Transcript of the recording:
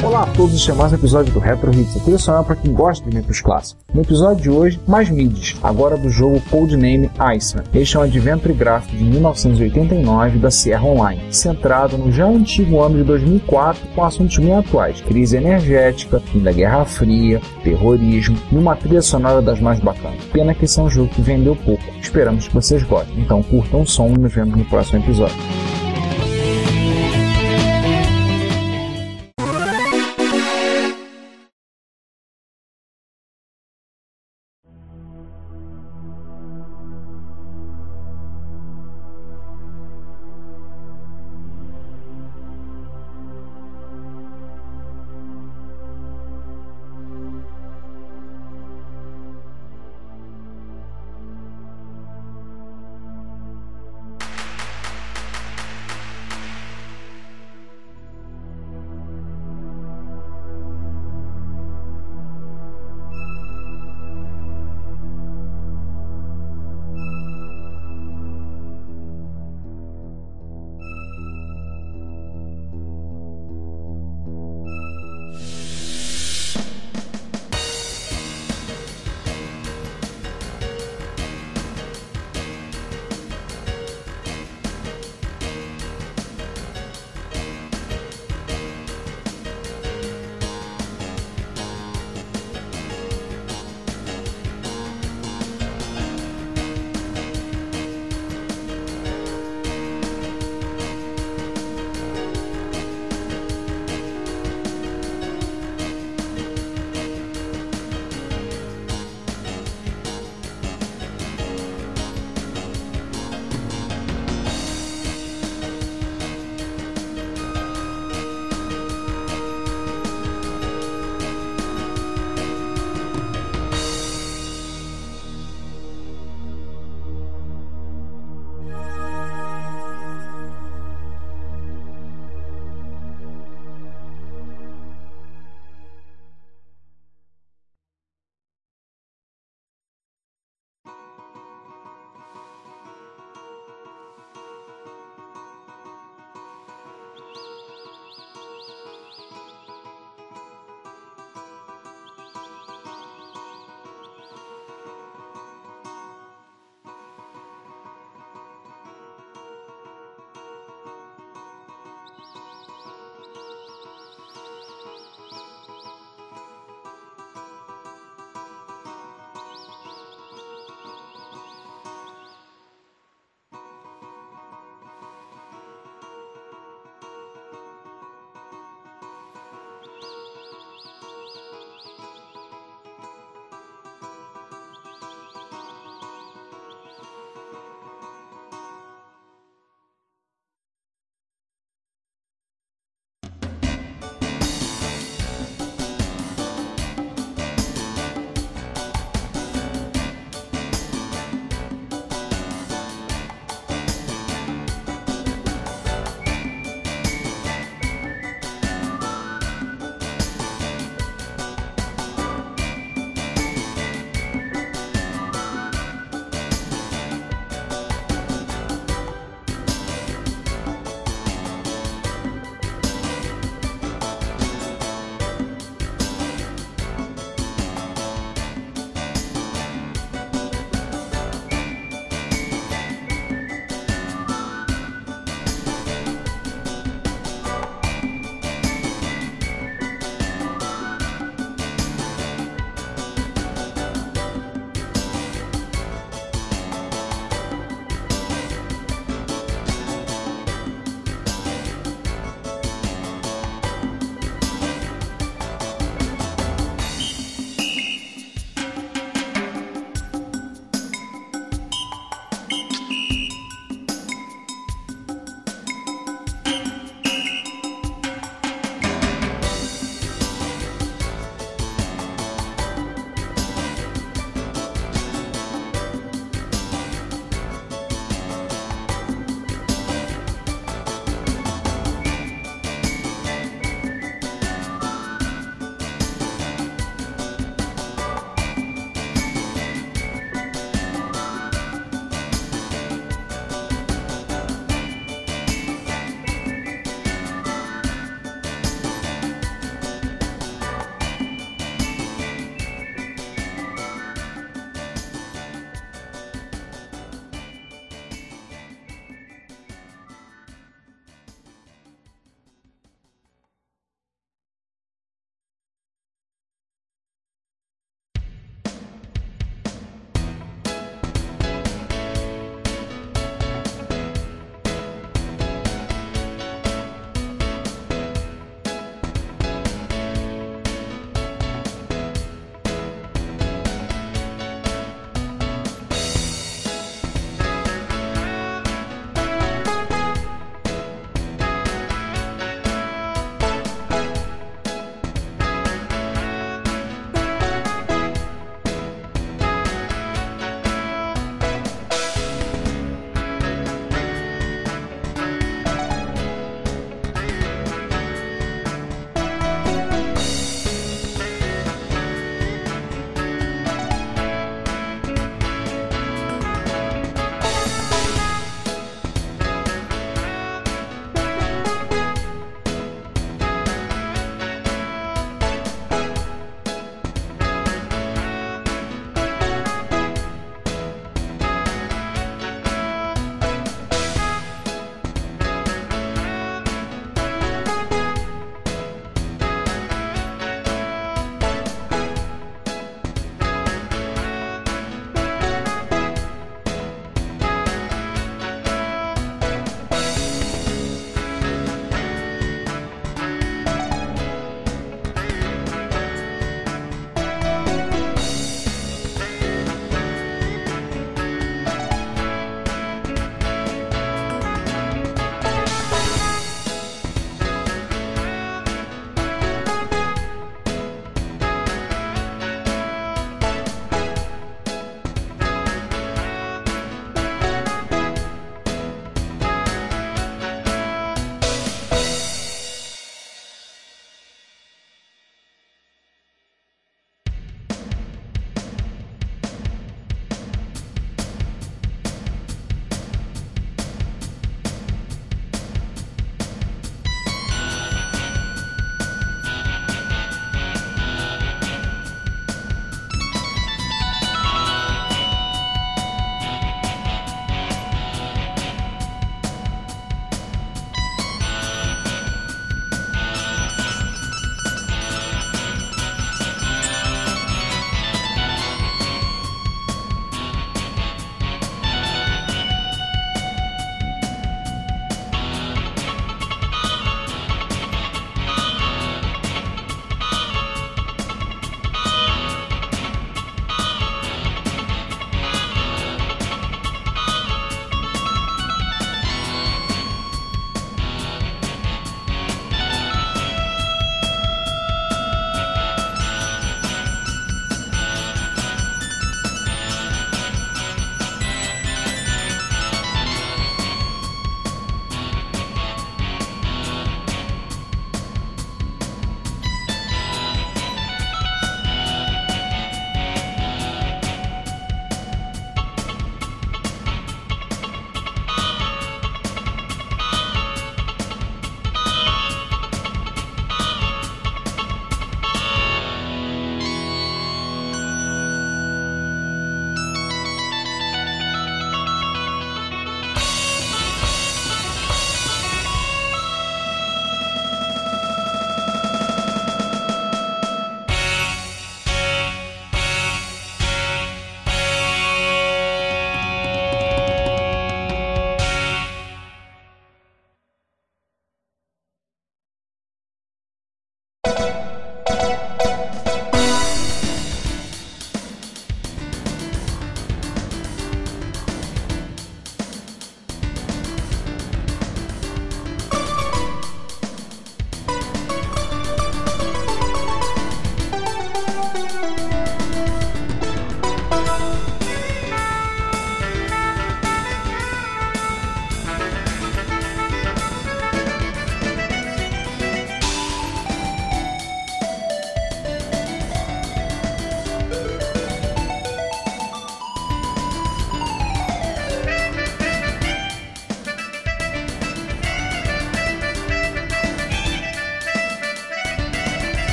Olá a todos, este é mais um episódio do Retro Hits, a trilha sonora para quem gosta de micros clássicos. No episódio de hoje, mais mids, agora do jogo Codename Iceman. Este é um adventure gráfico de 1989 da Sierra Online, centrado no já antigo ano de 2004 com assuntos bem atuais, crise energética, fim da Guerra Fria, terrorismo e uma trilha sonora das mais bacanas. Pena que esse é um jogo que vendeu pouco. Esperamos que vocês gostem, então curtam o som e nos vemos no próximo episódio.